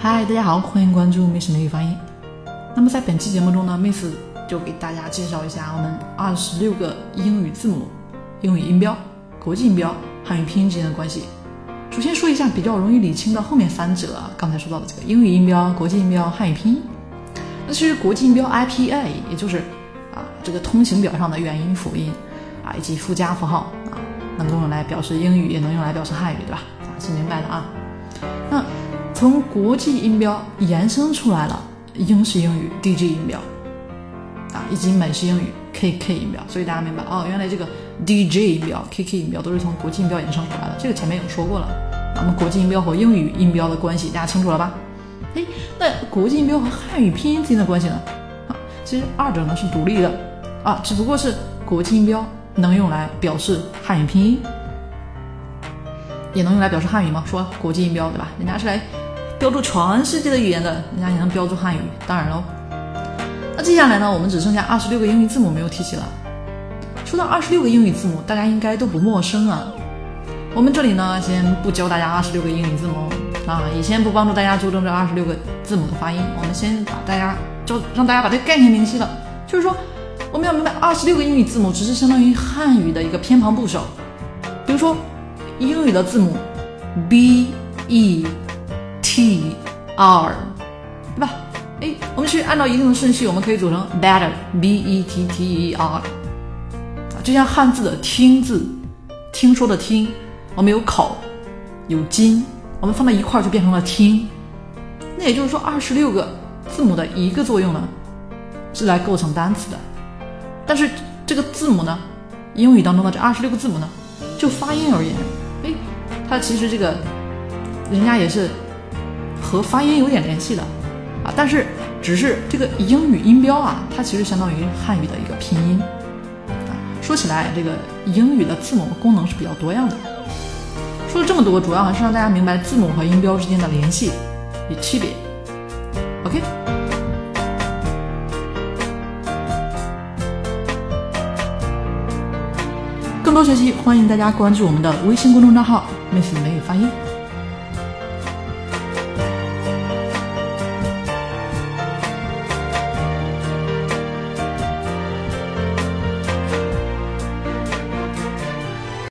嗨，大家好，欢迎关注 Miss 美语发音。那么在本期节目中呢，Miss 就给大家介绍一下我们二十六个英语字母、英语音标、国际音标、汉语拼音之间的关系。首先说一下比较容易理清的后面三者，刚才说到的这个英语音标、国际音标、汉语拼音。那其实国际音标 IPA，也就是啊这个通行表上的元音、辅音啊以及附加符号啊，能够用来表示英语，也能用来表示汉语，对吧？啊，是明白的啊。从国际音标延伸出来了英式英语 DJ 音标啊，以及美式英语 KK 音标，所以大家明白哦，原来这个 DJ 音标、KK 音标都是从国际音标延伸出来的。这个前面有说过了。那么国际音标和英语音标的关系，大家清楚了吧？哎，那国际音标和汉语拼音之间的关系呢？啊，其实二者呢是独立的啊，只不过是国际音标能用来表示汉语拼音，也能用来表示汉语吗？说国际音标对吧？人家是来。标注全世界的语言的，人家也能标注汉语，当然喽。那接下来呢，我们只剩下二十六个英语字母没有提起了。说到二十六个英语字母，大家应该都不陌生啊。我们这里呢，先不教大家二十六个英语字母啊，也先不帮助大家纠正这二十六个字母的发音。我们先把大家教让大家把这个概念明晰了，就是说我们要明白，二十六个英语字母只是相当于汉语的一个偏旁部首。比如说英语的字母 b e。T R，对吧？哎，我们去按照一定的顺序，我们可以组成 better，B E T T E R，啊，就像汉字的听字，听说的听，我们有口，有筋，我们放在一块儿就变成了听。那也就是说，二十六个字母的一个作用呢，是来构成单词的。但是这个字母呢，英语当中的这二十六个字母呢，就发音而言，哎，它其实这个人家也是。和发音有点联系的啊，但是只是这个英语音标啊，它其实相当于汉语的一个拼音啊。说起来，这个英语的字母功能是比较多样的。说了这么多，主要还是让大家明白字母和音标之间的联系与区别。OK，更多学习，欢迎大家关注我们的微信公众账号 “Miss 美语发音”。